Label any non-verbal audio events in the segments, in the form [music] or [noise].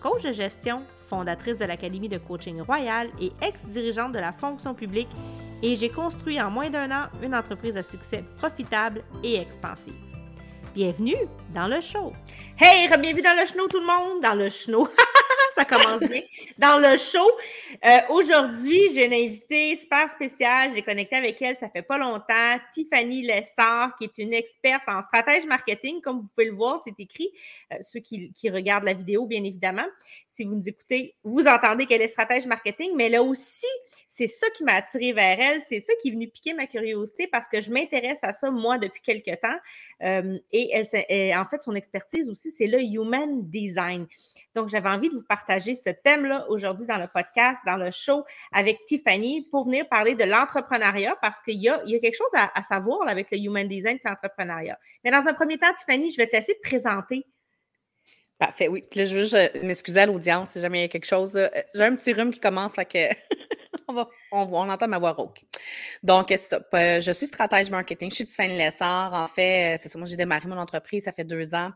coach de gestion, fondatrice de l'Académie de coaching royal et ex-dirigeante de la fonction publique, et j'ai construit en moins d'un an une entreprise à succès profitable et expansive. Bienvenue dans le show. Hey, bienvenue dans le show tout le monde, dans le show. [laughs] ça commence bien. Dans le show, euh, aujourd'hui, j'ai une invitée super spéciale. J'ai connecté avec elle, ça fait pas longtemps. Tiffany Lessard, qui est une experte en stratège marketing. Comme vous pouvez le voir, c'est écrit. Euh, ceux qui, qui, regardent la vidéo, bien évidemment. Si vous nous écoutez, vous entendez qu'elle est stratège marketing, mais elle a aussi c'est ça qui m'a attirée vers elle, c'est ça qui est venu piquer ma curiosité parce que je m'intéresse à ça, moi, depuis quelques temps. Euh, et elle, en fait, son expertise aussi, c'est le human design. Donc, j'avais envie de vous partager ce thème-là aujourd'hui dans le podcast, dans le show avec Tiffany pour venir parler de l'entrepreneuriat parce qu'il y a, quelque chose à, savoir avec le human design et l'entrepreneuriat. Mais dans un premier temps, Tiffany, je vais te laisser te présenter. Parfait, oui. Je veux juste m'excuser à l'audience si jamais il y a quelque chose. Euh, j'ai un petit rhume qui commence, là, [laughs] on, entend ma voix rauque. Donc, euh, je suis stratège marketing. Je suis Tiffany Lessard. En fait, euh, c'est ça. Moi, j'ai démarré mon entreprise, ça fait deux ans.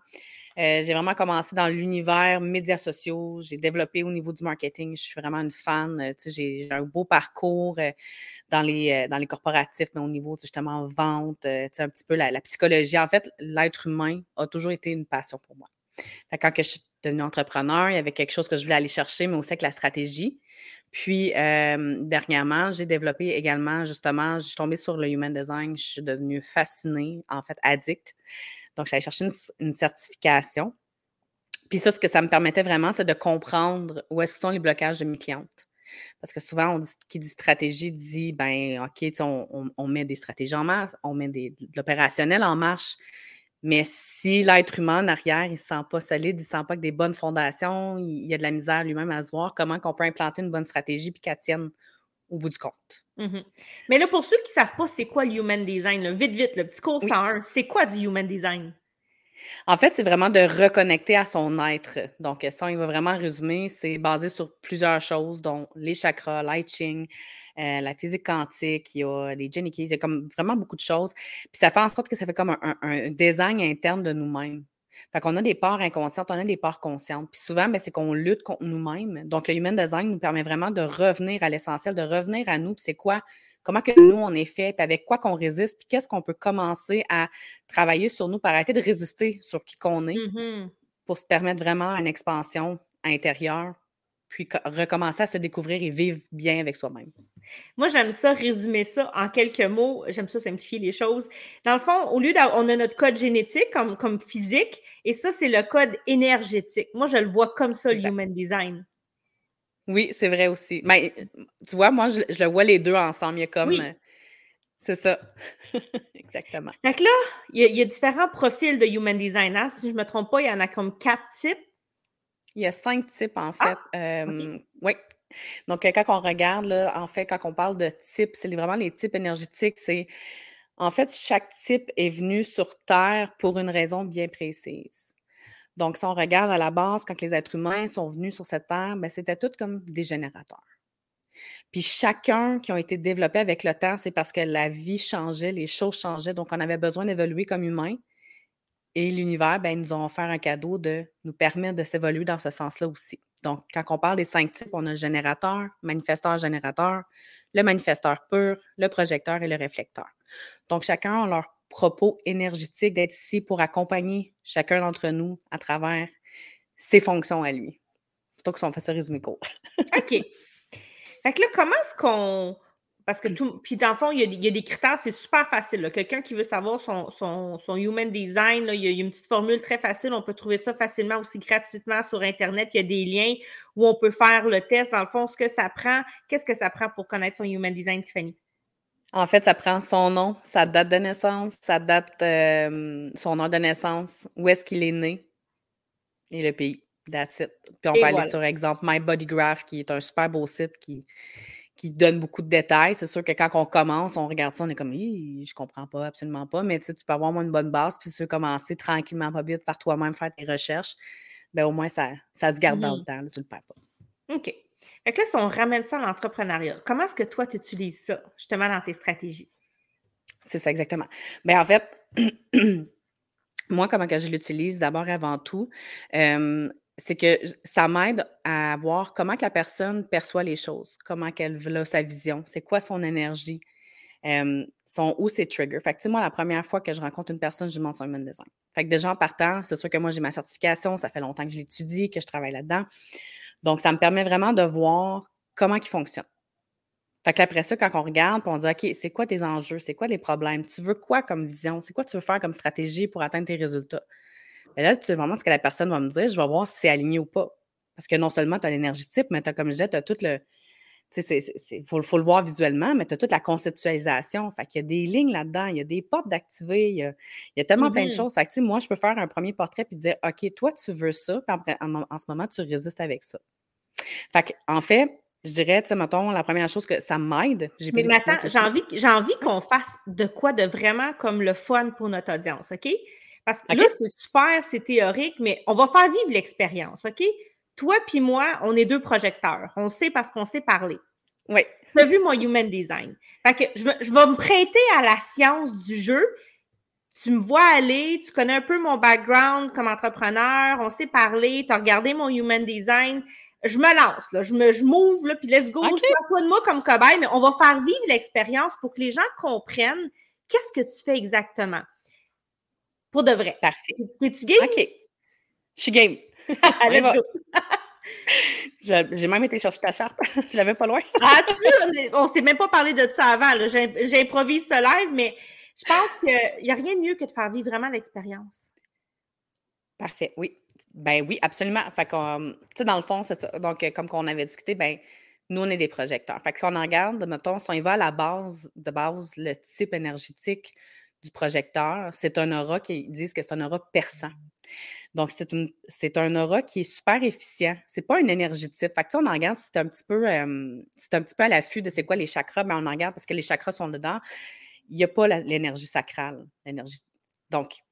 Euh, j'ai vraiment commencé dans l'univers médias sociaux. J'ai développé au niveau du marketing. Je suis vraiment une fan. j'ai un beau parcours dans, les, dans les corporatifs, mais au niveau justement vente, un petit peu la, psychologie. En fait, l'être humain a toujours été une passion pour moi. Quand je suis devenue entrepreneur, il y avait quelque chose que je voulais aller chercher, mais aussi avec la stratégie. Puis, dernièrement, j'ai développé également, justement, je suis tombée sur le Human Design, je suis devenue fascinée, en fait, addict. Donc, j'allais chercher une, certification. Puis ça, ce que ça me permettait vraiment, c'est de comprendre où est-ce que sont les blocages de mes clientes. Parce que souvent, on dit, qui dit stratégie dit, ben, OK, on, on, met des stratégies en marche, on met des, de l'opérationnel en marche, mais si l'être humain en arrière, il ne se sent pas solide, il ne sent pas que des bonnes fondations, il, y a de la misère lui-même à se voir, comment on peut implanter une bonne stratégie puis qu'elle tienne au bout du compte? Mmh Mais là, pour ceux qui ne savent pas c'est quoi le human design, vite, vite, le petit cours 101, c'est quoi du human design? En fait, c'est vraiment de reconnecter à son être. Donc, ça, il va vraiment résumer, c'est basé sur plusieurs choses, dont les chakras, l'I euh, la physique quantique, il y a les Jenny il y a vraiment beaucoup de choses. Puis ça fait en sorte que ça fait comme un, design interne de nous-mêmes. Fait qu'on a des parts inconscientes, on a des parts conscientes. Puis souvent, ben, c'est qu'on lutte contre nous-mêmes. Donc, le human design nous permet vraiment de revenir à l'essentiel, de revenir à nous. Puis c'est quoi comment que nous, on est fait, puis avec quoi qu'on résiste, puis qu'est-ce qu'on peut commencer à travailler sur nous pour arrêter de résister sur qui qu'on est mmh pour se permettre vraiment une expansion intérieure, puis recommencer à se découvrir et vivre bien avec soi-même. Moi, j'aime ça, résumer ça en quelques mots. J'aime ça simplifier les choses. Dans le fond, au lieu d'avoir, on a notre code génétique comme, comme physique, et ça, c'est le code énergétique. Moi, je le vois comme ça, le human design. Oui, c'est vrai aussi. Mais tu vois, moi, je, le vois les deux ensemble. Il y a comme. Euh, c'est ça. [laughs] Exactement. Fait que là, il y, a, différents profils de human design. Hein. Si je ne me trompe pas, il y en a comme quatre types. Il y a cinq types, en fait. Ah! Oui. Donc, euh, quand on regarde, là, en fait, quand on parle de types, c'est vraiment les types énergétiques. C'est en fait, chaque type est venu sur Terre pour une raison bien précise. Donc, si on regarde à la base, quand les êtres humains sont venus sur cette terre, ben, c'était tout comme des générateurs. Puis chacun qui ont été développés avec le temps, c'est parce que la vie changeait, les choses changeaient, donc on avait besoin d'évoluer comme humain. Et l'univers, ben, nous ont offert un cadeau de nous permettre de s'évoluer dans ce sens-là aussi. Donc, quand on parle des cinq types, on a le générateur, manifesteur-générateur, le manifesteur pur, le projecteur et le réflecteur. Donc, chacun a leur propos énergétique d'être ici pour accompagner chacun d'entre nous à travers ses fonctions à lui. Plutôt que si on fait ce résumé court. OK. Fait que là, comment est-ce qu'on. Parce que tout. Puis dans le fond, il y a, des critères, c'est super facile. Quelqu'un qui veut savoir son, son, human design, il, y a, une petite formule très facile. On peut trouver ça facilement aussi gratuitement sur Internet. Il y a des liens où on peut faire le test. Dans le fond, ce que ça prend, qu'est-ce que ça prend pour connaître son human design, Tiffany? En fait, ça prend son nom, sa date de naissance, sa date, euh, son nom de naissance, où est-ce qu'il est né et le pays. That's it. Puis on peut aller sur exemple My Body Graph, qui est un super beau site qui, qui donne beaucoup de détails. C'est sûr que quand on commence, on regarde ça, on est comme, je comprends pas, absolument pas. Mais tu peux avoir une bonne base, puis tu commencer tranquillement, pas vite, par toi-même, faire tes recherches. Ben, au moins, ça, ça se garde dans le mmh temps, tu ne le perds pas. OK. Fait que là, si on ramène ça à l'entrepreneuriat, comment est-ce que toi, tu utilises ça, justement, dans tes stratégies? C'est ça, exactement. Bien, en fait, [clears throat] moi, comment que je l'utilise, d'abord, avant tout, c'est que ça m'aide à voir comment la personne perçoit les choses, comment qu'elle veut sa vision, c'est quoi son énergie, son, où ses triggers. Fait que, moi, la première fois que je rencontre une personne, je demande son human design. Fait que déjà, en partant, c'est sûr que moi, j'ai ma certification, ça fait longtemps que je l'étudie, que je travaille là-dedans. Donc, ça me permet vraiment de voir comment il fonctionne. Fait que après ça, quand on regarde, on dit OK, c'est quoi tes enjeux? C'est quoi les problèmes? Tu veux quoi comme vision? C'est quoi tu veux faire comme stratégie pour atteindre tes résultats? Mais là, tu vraiment ce que la personne va me dire, je vais voir si c'est aligné ou pas. Parce que non seulement tu as l'énergie type, mais tu as, comme je disais, tu as tout le. Tu sais, il faut, le voir visuellement, mais tu as toute la conceptualisation. Fait qu'il y a des lignes là-dedans, il y a des portes d'activer, il, y a, tellement plein de mm-hmm. choses. Fait que, moi, je peux faire un premier portrait puis dire OK, toi, tu veux ça, puis en, en, ce moment, tu résistes avec ça. Fait en fait, je dirais, tu sais, mettons, la première chose que ça m'aide. Mais maintenant, j'ai envie, j'ai envie qu'on fasse de quoi de vraiment comme le fun pour notre audience, OK? Parce que là, c'est super, c'est théorique, mais on va faire vivre l'expérience, OK? Toi puis moi, on est deux projecteurs. On sait parce qu'on sait parler. Oui. Tu as vu mon human design. Fait que je, je vais me prêter à la science du jeu. Tu me vois aller, tu connais un peu mon background comme entrepreneur, on sait parler, tu as regardé mon human design je me lance, là, je me, je m'ouvre, là, puis let's go, okay. toi de moi comme cobaye, mais on va faire vivre l'expérience pour que les gens comprennent qu'est-ce que tu fais exactement. Pour de vrai. Parfait. T'es-tu game? OK. Je suis game. [laughs] Allez, [laughs] J'ai même été chercher ta charte. [laughs] je l'avais pas loin. ah, tu on s'est même pas parlé de ça avant. J'improvise ce live, mais je pense qu'il n'y a rien de mieux que de faire vivre vraiment l'expérience. Parfait, oui. Ben oui, absolument. Fait que, tu sais, dans le fond, c'est ça. Donc, euh, comme on avait discuté, ben nous, on est des projecteurs. Fait que quand on regarde, mettons, si on va à la base, de base, le type énergétique du projecteur, c'est un aura qui disent que c'est un aura perçant. Donc, c'est un aura qui est super efficient. C'est pas une énergie type. Fait que, on en regarde, c'est un petit peu, c'est un petit peu à l'affût de c'est quoi les chakras, mais on en regarde parce que les chakras sont dedans. Il n'y a pas l'énergie sacrale. L'énergie. Donc,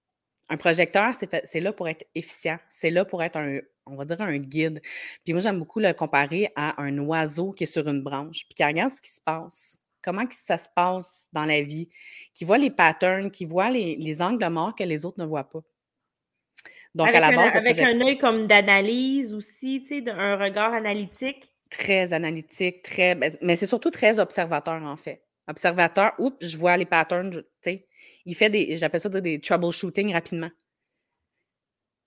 un projecteur, c'est là pour être efficient. C'est là pour être un, on va dire, un guide. Puis moi, j'aime beaucoup le comparer à un oiseau qui est sur une branche, puis qui regarde ce qui se passe. Comment ça se passe dans la vie, qui voit les patterns, qui voit les, angles morts que les autres ne voient pas. Donc, avec à la base. Un, avec un œil comme d'analyse aussi, tu sais, un regard analytique? Très analytique, très. Ben, mais c'est surtout très observateur, en fait. Observateur, oups, je vois les patterns, tu sais il fait des, j'appelle ça des troubleshooting rapidement.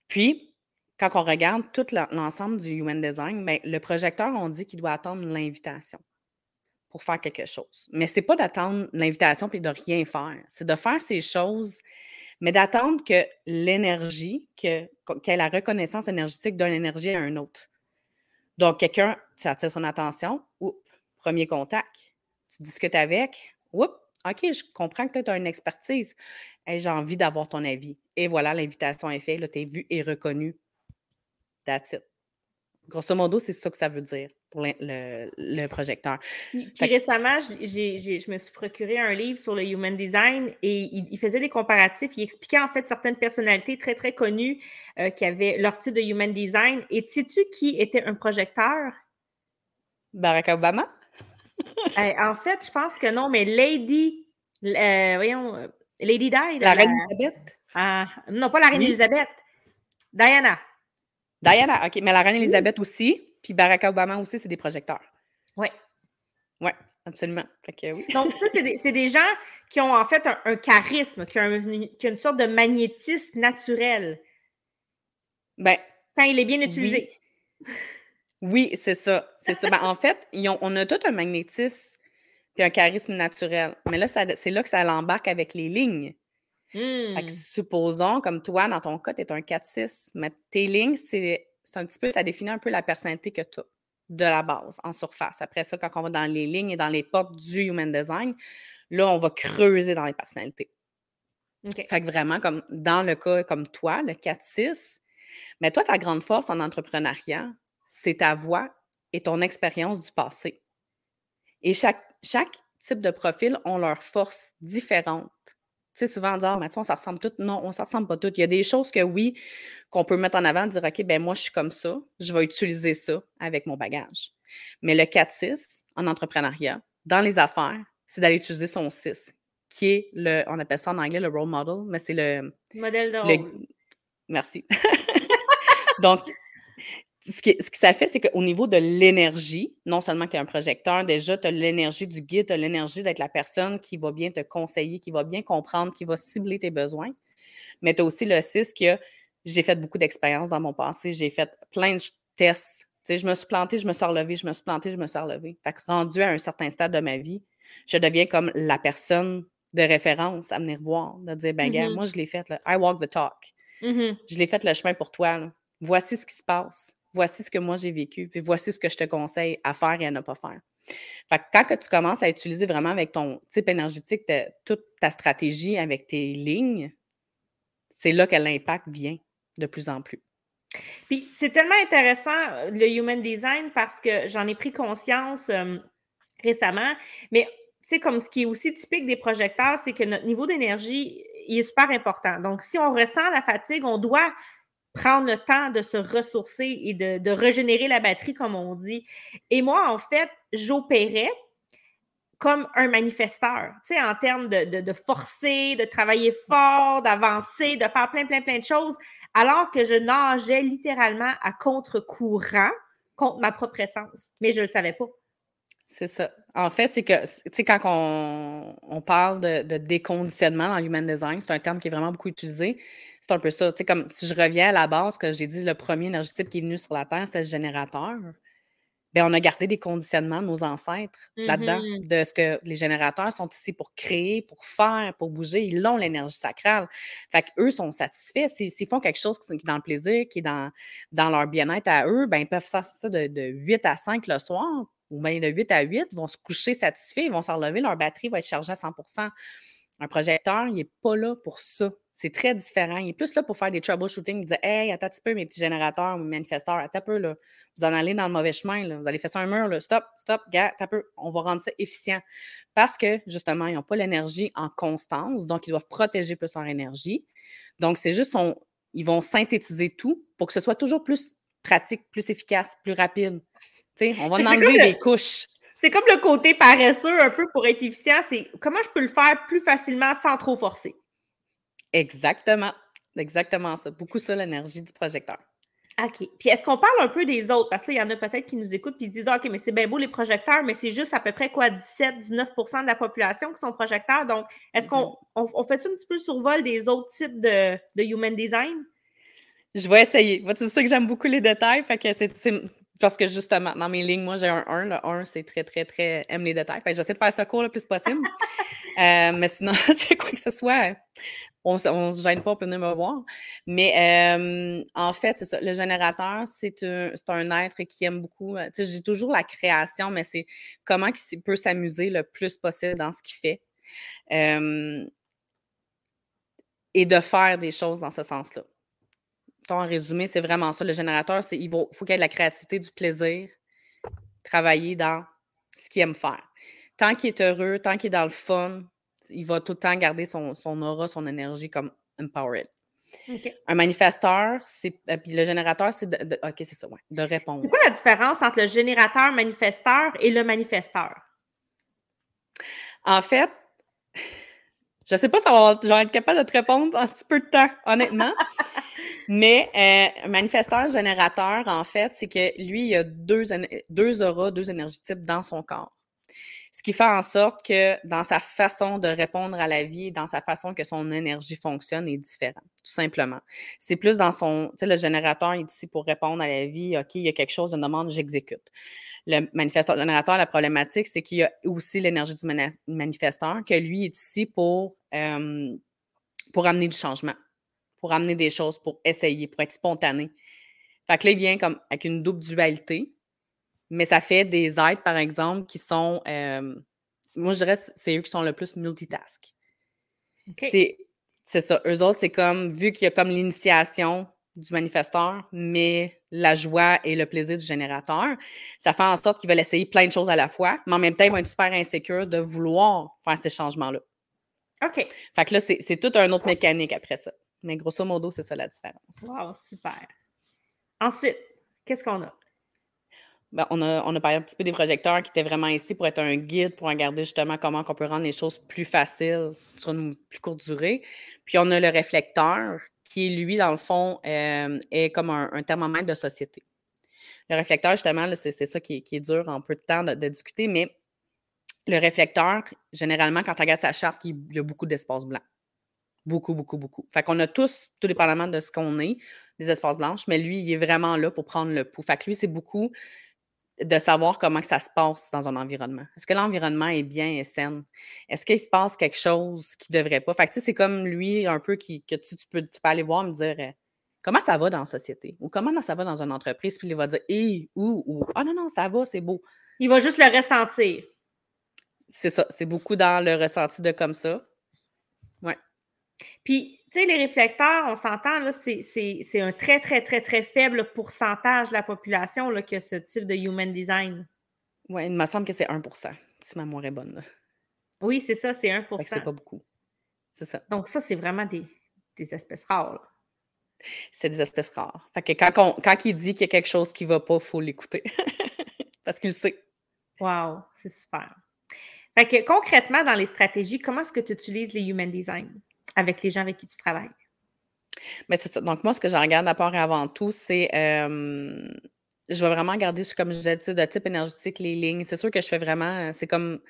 Puis, quand on regarde tout l'ensemble du Human Design, bien, le projecteur, on dit qu'il doit attendre l'invitation pour faire quelque chose. Mais ce n'est pas d'attendre l'invitation puis de rien faire. C'est de faire ces choses, mais d'attendre que l'énergie, que, qu'il la reconnaissance énergétique d'une énergie à un autre. Donc, quelqu'un, tu attires son attention, oups, premier contact, tu discutes avec, oups, OK, je comprends que tu as une expertise. J'ai envie d'avoir ton avis. Et voilà, l'invitation est faite. Tu es vu et reconnu. That's it. Grosso modo, c'est ça que ça veut dire pour le, projecteur. Puis, récemment, je me suis procuré un livre sur le Human Design et il, faisait des comparatifs. Il expliquait en fait certaines personnalités très, très connues euh, qui avaient leur type de Human Design. Et sais-tu qui était un projecteur? Barack Obama? [laughs] en fait, je pense que non, mais Lady, euh, voyons, euh, Lady Di. La, reine Elisabeth? Ah, non, pas la reine Elisabeth. Diana. Diana, OK. Mais la reine Elisabeth aussi, puis Barack Obama aussi, c'est des projecteurs. Oui. Oui, absolument. oui. Donc, ça, c'est des, des, gens qui ont en fait un, charisme, qui ont, une sorte de magnétisme naturel. Ben, quand il est bien utilisé. Oui, c'est ça. C'est ça. Ben, en fait, on a tout un magnétisme et un charisme naturel. Mais là, c'est là que ça l'embarque avec les lignes. Mmh. supposons, comme toi, dans ton cas, tu es un 4-6, mais tes lignes, c'est un petit peu, ça définit un peu la personnalité que tu as de la base, en surface. Après ça, quand on va dans les lignes et dans les portes du Human Design, là, on va creuser dans les personnalités. Fait que vraiment, comme dans le cas comme toi, le 4-6, mais toi, ta grande force en entrepreneuriat, c'est ta voix et ton expérience du passé. Et chaque, chaque type de profil ont leurs forces différentes. Tu sais, souvent, ah, mais on ça ressemble tout. Non, on ne ressemble pas toutes. Il y a des choses que oui, qu'on peut mettre en avant, dire, OK, ben moi, je suis comme ça, je vais utiliser ça avec mon bagage. Mais le 4-6 en entrepreneuriat, dans les affaires, c'est d'aller utiliser son 6, qui est le, on appelle ça en anglais le role model, mais c'est le. Modèle de rôle. merci. [laughs] Donc, ce, qui, ce que ça fait, c'est qu'au niveau de l'énergie, non seulement que tu as un projecteur, déjà, tu as l'énergie du guide, tu as l'énergie d'être la personne qui va bien te conseiller, qui va bien comprendre, qui va cibler tes besoins. Mais tu as aussi le 6 que j'ai fait beaucoup d'expériences dans mon passé, j'ai fait plein de tests. sais, je me suis plantée, je me suis relevée, je me suis plantée, je me suis relevée. Fait que rendu à un certain stade de ma vie, je deviens comme la personne de référence à venir voir, de dire, ben, gars, mm-hmm. moi, je l'ai fait, là. I walk the talk. Mm-hmm. Je l'ai fait le chemin pour toi. Là. Voici ce qui se passe voici ce que moi j'ai vécu, puis voici ce que je te conseille à faire et à ne pas faire. Fait que quand que tu commences à utiliser vraiment avec ton type énergétique toute ta stratégie avec tes lignes, c'est là que l'impact vient de plus en plus. Puis c'est tellement intéressant euh, le human design parce que j'en ai pris conscience euh, récemment, mais tu comme ce qui est aussi typique des projecteurs, c'est que notre niveau d'énergie est super important. Donc, si on ressent la fatigue, on doit prendre le temps de se ressourcer et de, régénérer la batterie, comme on dit. Et moi, en fait, j'opérais comme un manifesteur, tu sais, en termes de, forcer, de travailler fort, d'avancer, de faire plein, plein, plein de choses, alors que je nageais littéralement à contre-courant contre ma propre essence. Mais je ne le savais pas. C'est ça. En fait, c'est que, tu sais, quand on, parle de, de, déconditionnement dans l'human design, c'est un terme qui est vraiment beaucoup utilisé. C'est un peu ça. Tu sais, comme si je reviens à la base, que j'ai dit le premier énergétype qui est venu sur la Terre, c'était le générateur. Bien, on a gardé des conditionnements de nos ancêtres là-dedans, mm-hmm. de ce que les générateurs sont ici pour créer, pour faire, pour bouger. Ils ont l'énergie sacrale. Fait qu'eux sont satisfaits. S'ils font quelque chose qui est dans le plaisir, qui est dans, dans leur bien-être à eux, ben, ils peuvent faire ça de, de 8 à 5 le soir ou bien de 8 à 8 vont se coucher satisfaits, ils vont s'en relever, leur batterie va être chargée à 100% un projecteur, il n'est pas là pour ça. C'est très différent. Il est plus là pour faire des troubleshooting. Dit Hey, attends un petit peu, mes petits générateurs, mes manifesteurs, attends un peu, là. Vous en allez dans le mauvais chemin, là. Vous allez faire ça un mur, là. Stop, stop, gars, attends un peu. On va rendre ça efficient. Parce que, justement, ils n'ont pas l'énergie en constance, donc ils doivent protéger plus leur énergie. Donc, c'est juste, ils vont synthétiser tout pour que ce soit toujours plus pratique, plus efficace, plus rapide. Sais, on va en enlever des couches. C'est comme le côté paresseux un peu pour être efficient. C'est comment je peux le faire plus facilement sans trop forcer. Exactement. Exactement ça. Beaucoup ça, l'énergie du projecteur. OK. Puis est-ce qu'on parle un peu des autres? Parce qu'il y en a peut-être qui nous écoutent et disent OK, mais c'est bien beau les projecteurs, mais c'est juste à peu près quoi, 17-19% de la population qui sont projecteurs. Donc, est-ce qu'on mm-hmm. on, fait un petit peu le survol des autres types de, de human design? Je vais essayer. Moi, tu sais que j'aime beaucoup les détails. Fait que c'est parce que justement, dans mes lignes, moi, j'ai un 1. Le 1, c'est très, très, très. aime les détails. Fait que j'essaie de faire ce cours le plus possible. [laughs] euh, mais sinon, [laughs] tu quoi que ce soit, on ne se gêne pas, on peut venir me voir. Mais euh, en fait, c'est ça. Le générateur, c'est un, un, être qui aime beaucoup. Euh, tu sais, j'ai toujours la création, mais c'est comment il peut s'amuser le plus possible dans ce qu'il fait. Euh, et de faire des choses dans ce sens-là en résumé, c'est vraiment ça. Le générateur, c'est il faut, qu'il y ait de la créativité, du plaisir, travailler dans ce qu'il aime faire. Tant qu'il est heureux, tant qu'il est dans le fun, il va tout le temps garder son, son aura, son énergie comme empowered. Un manifesteur, c'est. Euh, puis le générateur, c'est de, OK, c'est ça, ouais, de répondre. C'est quoi la différence entre le générateur manifesteur et le manifesteur? En fait, je ne sais pas si on va être capable de te répondre en un petit peu de temps, honnêtement. [laughs] Mais euh, manifesteur générateur, en fait, c'est que lui, il a deux, deux auras, deux énergétypes dans son corps. Ce qui fait en sorte que dans sa façon de répondre à la vie, dans sa façon que son énergie fonctionne est différent, tout simplement. C'est plus dans son, tu sais, le générateur est ici pour répondre à la vie, OK, il y a quelque chose, de demande, j'exécute. Le manifesteur générateur, la problématique, c'est qu'il y a aussi l'énergie du manifesteur, que lui est ici pour, euh, pour amener du changement pour amener des choses, pour essayer, pour être spontané. Fait que là, il vient comme avec une double dualité, mais ça fait des aides, par exemple, qui sont, euh, moi, je dirais, c'est eux qui sont le plus multitask. C'est ça. Eux autres, c'est comme, vu qu'il y a comme l'initiation du manifesteur, mais la joie et le plaisir du générateur, ça fait en sorte qu'ils veulent essayer plein de choses à la fois, mais en même temps, ils vont être super insécures de vouloir faire ces changements-là. OK. Fait que là, c'est toute une autre mécanique après ça. Mais grosso modo, c'est ça la différence. Wow, super. Ensuite, qu'est-ce qu'on a? Ben, on, a, on a parlé un petit peu des projecteurs qui étaient vraiment ici pour être un guide, pour regarder justement comment on peut rendre les choses plus faciles sur une plus courte durée. Puis on a le réflecteur qui, lui, dans le fond, euh, est comme un, thermomètre de société. Le réflecteur, justement, c'est ça qui est, dur en peu de temps de, discuter, mais le réflecteur, généralement, quand on regarde sa charte, il y a beaucoup d'espaces blancs. Beaucoup, beaucoup, beaucoup. Fait qu'on a tous, tout dépendamment de ce qu'on est, des espaces blanches, mais lui, il est vraiment là pour prendre le pouls. Fait que lui, c'est beaucoup de savoir comment que ça se passe dans un environnement. Est-ce que l'environnement est bien et sain? Est-ce qu'il se passe quelque chose qui ne devrait pas? Fait que, c'est comme lui un peu qui, que tu, peux, tu peux aller voir me dire euh, comment ça va dans la société? Ou comment ça va dans une entreprise, puis il va dire et où ou ah non, non, ça va, c'est beau. Il va juste le ressentir. C'est ça, c'est beaucoup dans le ressenti de comme ça. Ouais. Puis, tu sais, les réflecteurs, on s'entend, là, c'est un très, très, très, très faible pourcentage de la population là, qui a ce type de human design. Oui, il me semble que c'est 1% si ma mémoire est bonne. Oui, c'est ça, c'est 1% C'est pas beaucoup. C'est ça. Donc, ça, c'est vraiment des, espèces rares. C'est des espèces rares. Fait que quand, quand il dit qu'il y a quelque chose qui ne va pas, il faut l'écouter. [laughs] Parce qu'il sait. Wow, c'est super. Fait que concrètement, dans les stratégies, comment est-ce que tu utilises les human design? Avec les gens avec qui tu travailles? Mais c'est ça. Donc, moi, ce que je regarde d'abord et avant tout, c'est. je vais vraiment regarder, comme je disais, de type énergétique, les lignes. C'est sûr que je fais vraiment. C'est comme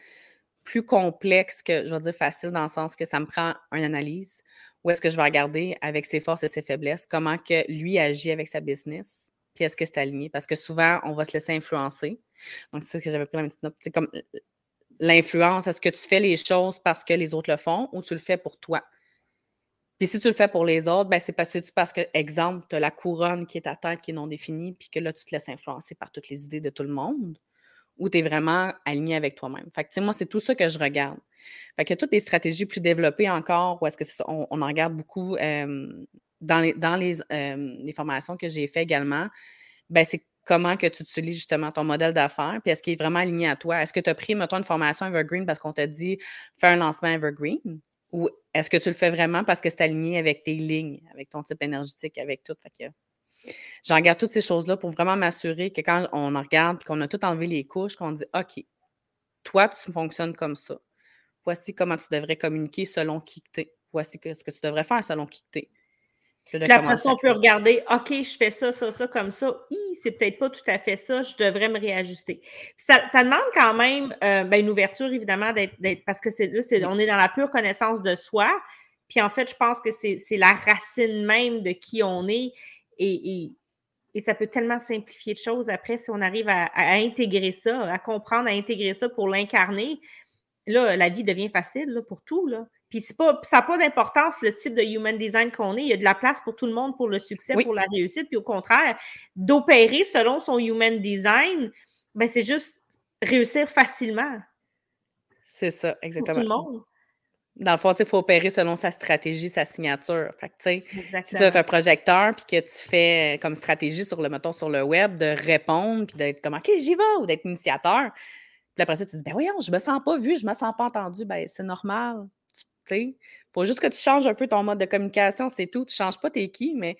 plus complexe que, je vais dire, facile dans le sens que ça me prend une analyse. Où est-ce que je vais regarder avec ses forces et ses faiblesses, comment que lui agit avec sa business, puis est-ce que c'est aligné? Parce que souvent, on va se laisser influencer. Donc, c'est ça que j'avais pris la petite note. C'est comme l'influence, est-ce que tu fais les choses parce que les autres le font ou tu le fais pour toi? Puis si tu le fais pour les autres, ben c'est parce que, parce que, exemple, tu as la couronne qui est à tête, qui est non définie, puis que là, tu te laisses influencer par toutes les idées de tout le monde, ou tu es vraiment aligné avec toi-même. Fait que, moi, c'est tout ça que je regarde. Fait que toutes les stratégies plus développées encore, ou est-ce que c'est on, en regarde beaucoup dans, les, dans les, les formations que j'ai fait également, ben c'est comment que tu utilises justement ton modèle d'affaires, puis est-ce qu'il est vraiment aligné à toi? Est-ce que tu as pris, mettons, une formation Evergreen parce qu'on t'a dit faire un lancement Evergreen? Ou est-ce que tu le fais vraiment parce que c'est aligné avec tes lignes, avec ton type énergétique, avec tout? Que j'en regarde toutes ces choses-là pour vraiment m'assurer que quand on en regarde et qu'on a tout enlevé les couches, qu'on dit OK, toi, tu fonctionnes comme ça. Voici comment tu devrais communiquer selon qui tu es. Voici ce que tu devrais faire selon qui tu es. Puis après ça, on peut regarder, OK, je fais ça, ça, ça, comme ça. c'est peut-être pas tout à fait ça, je devrais me réajuster. Ça, demande quand même euh, ben, une ouverture, évidemment, d'être, parce que c'est là, on est dans la pure connaissance de soi. Puis en fait, je pense que c'est, la racine même de qui on est. Et, ça peut tellement simplifier de choses après si on arrive à, intégrer ça, à comprendre, à intégrer ça pour l'incarner. Là, la vie devient facile pour tout. Là. Puis pas, ça n'a pas d'importance le type de human design qu'on est. Il y a de la place pour tout le monde pour le succès, pour la réussite. Puis au contraire, d'opérer selon son human design, ben c'est juste réussir facilement. C'est ça, exactement. Pour tout le monde. Dans le fond, il faut opérer selon sa stratégie, sa signature. Fait si tu as un projecteur puis que tu fais comme stratégie sur le, mettons, sur le web de répondre puis d'être comme OK, j'y vais ou d'être initiateur. Puis après ça, tu dis Ben voyons, je me sens pas vu, je me sens pas entendu. Ben c'est normal. Il faut juste que tu changes un peu ton mode de communication, c'est tout. Tu ne changes pas tes qui, mais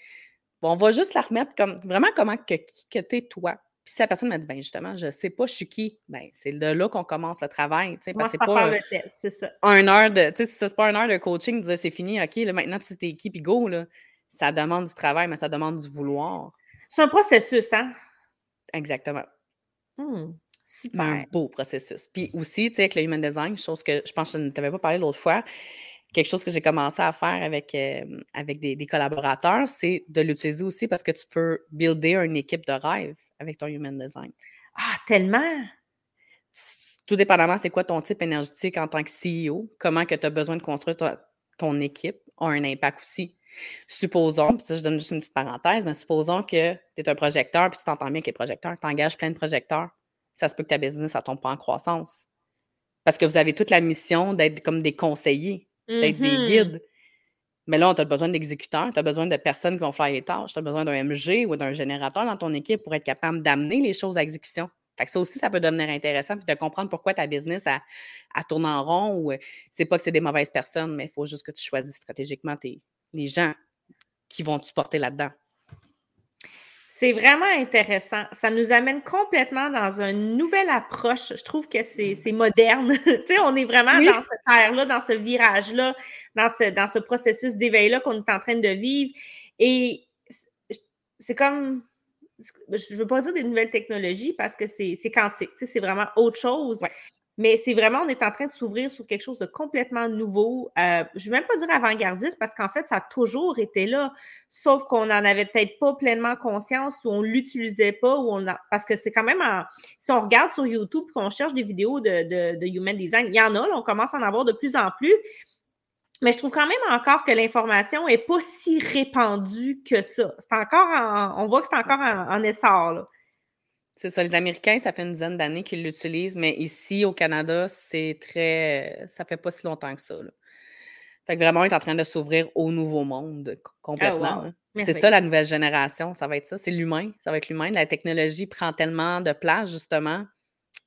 on va juste la remettre comme vraiment comment que, que tu es toi. Puis si la personne m'a dit, ben justement, je ne sais pas, je suis qui, ben c'est de là qu'on commence le travail. Parce c'est pas c'est ça. un heure de, c'est pas une heure de coaching, dire c'est fini, OK, là, maintenant tu sais t'es qui, puis go, là. Ça demande du travail, mais ça demande du vouloir. C'est un processus, hein? Exactement. Un beau processus. Puis aussi, tu sais, avec le human design, chose que je pense que je ne t'avais pas parlé l'autre fois, quelque chose que j'ai commencé à faire avec, euh, avec des, collaborateurs, c'est de l'utiliser aussi parce que tu peux builder une équipe de rêve avec ton human design. Ah, tellement! Tout dépendamment, c'est quoi ton type énergétique en tant que CEO, comment que tu as besoin de construire ton équipe, a un impact aussi. Supposons, puis ça, je donne juste une petite parenthèse, mais supposons que tu es un projecteur, puis tu t'entends bien avec les projecteurs, tu engages plein de projecteurs ça se peut que ta business, ne tombe pas en croissance. Parce que vous avez toute la mission d'être comme des conseillers, d'être des mm-hmm. guides. Mais là, tu as besoin d'exécuteurs, tu as besoin de personnes qui vont faire les tâches, tu as besoin d'un MG ou d'un générateur dans ton équipe pour être capable d'amener les choses à exécution. Fait que ça aussi, ça peut devenir intéressant, puis de comprendre pourquoi ta business a, tourné en rond ou c'est pas que c'est des mauvaises personnes, mais il faut juste que tu choisisses stratégiquement tes, les gens qui vont te supporter là-dedans. C'est vraiment intéressant. Ça nous amène complètement dans une nouvelle approche. Je trouve que c'est moderne. [laughs] tu sais, on est vraiment dans cette ère-là, dans ce virage-là, dans ce, dans ce processus d'éveil-là qu'on est en train de vivre. Et c'est comme, je ne veux pas dire des nouvelles technologies parce que c'est quantique. Tu sais, c'est vraiment autre chose. Mais c'est vraiment, on est en train de s'ouvrir sur quelque chose de complètement nouveau. Euh, je ne vais même pas dire avant-gardiste parce qu'en fait, ça a toujours été là, sauf qu'on n'en avait peut-être pas pleinement conscience ou on ne l'utilisait pas. Ou on Parce que c'est quand même, si on regarde sur YouTube et qu'on cherche des vidéos de, Human Design, il y en a, on commence à en avoir de plus en plus. Mais je trouve quand même encore que l'information n'est pas si répandue que ça. C'est encore on voit que c'est encore en, en essor. Là. C'est ça, les Américains, ça fait une dizaine d'années qu'ils l'utilisent, mais ici, au Canada, c'est très. Ça fait pas si longtemps que ça. Fait que vraiment, on est en train de s'ouvrir au nouveau monde complètement. Ah, hein. C'est ça, la nouvelle génération, ça va être ça. C'est l'humain. Ça va être l'humain. La technologie prend tellement de place, justement.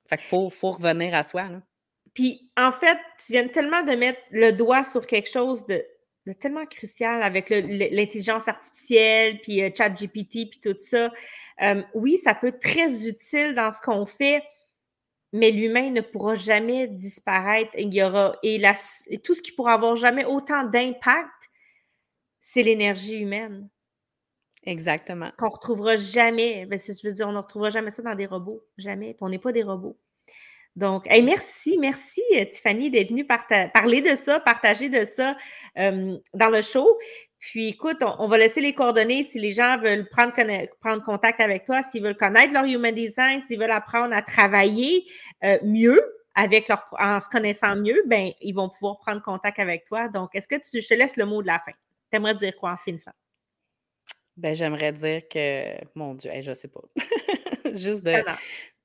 Fait qu'il faut, faut revenir à soi. Puis, en fait, tu viens tellement de mettre le doigt sur quelque chose de, tellement crucial avec l'intelligence artificielle, puis euh, ChatGPT, puis tout ça. Euh, oui, ça peut être très utile dans ce qu'on fait, mais l'humain ne pourra jamais disparaître. Il y aura, et, tout ce qui pourra avoir jamais autant d'impact, c'est l'énergie humaine. Exactement. Qu'on retrouvera jamais. Ben, je veux dire, on ne retrouvera jamais ça dans des robots. Jamais. Puis on n'est pas des robots. Donc, merci, merci euh, Tiffany d'être venue parler de ça, partager de ça euh, dans le show. Puis écoute, on, va laisser les coordonnées si les gens veulent prendre, prendre contact avec toi, s'ils veulent connaître leur human design, s'ils veulent apprendre à travailler euh, mieux avec leur en se connaissant mieux, ben ils vont pouvoir prendre contact avec toi. Donc, est-ce que tu, je te laisse le mot de la fin? Tu aimerais dire quoi en finissant? Ben, j'aimerais dire que, mon Dieu, je je sais pas. [laughs] Juste de,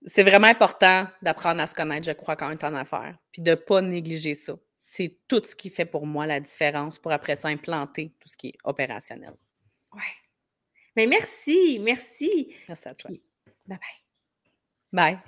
c'est vraiment important d'apprendre à se connaître, je crois, quand on est en affaires, puis de ne pas négliger ça. C'est tout ce qui fait pour moi la différence pour après ça implanter tout ce qui est opérationnel. Oui. Mais merci, merci. Merci à toi. bye bye. Bye.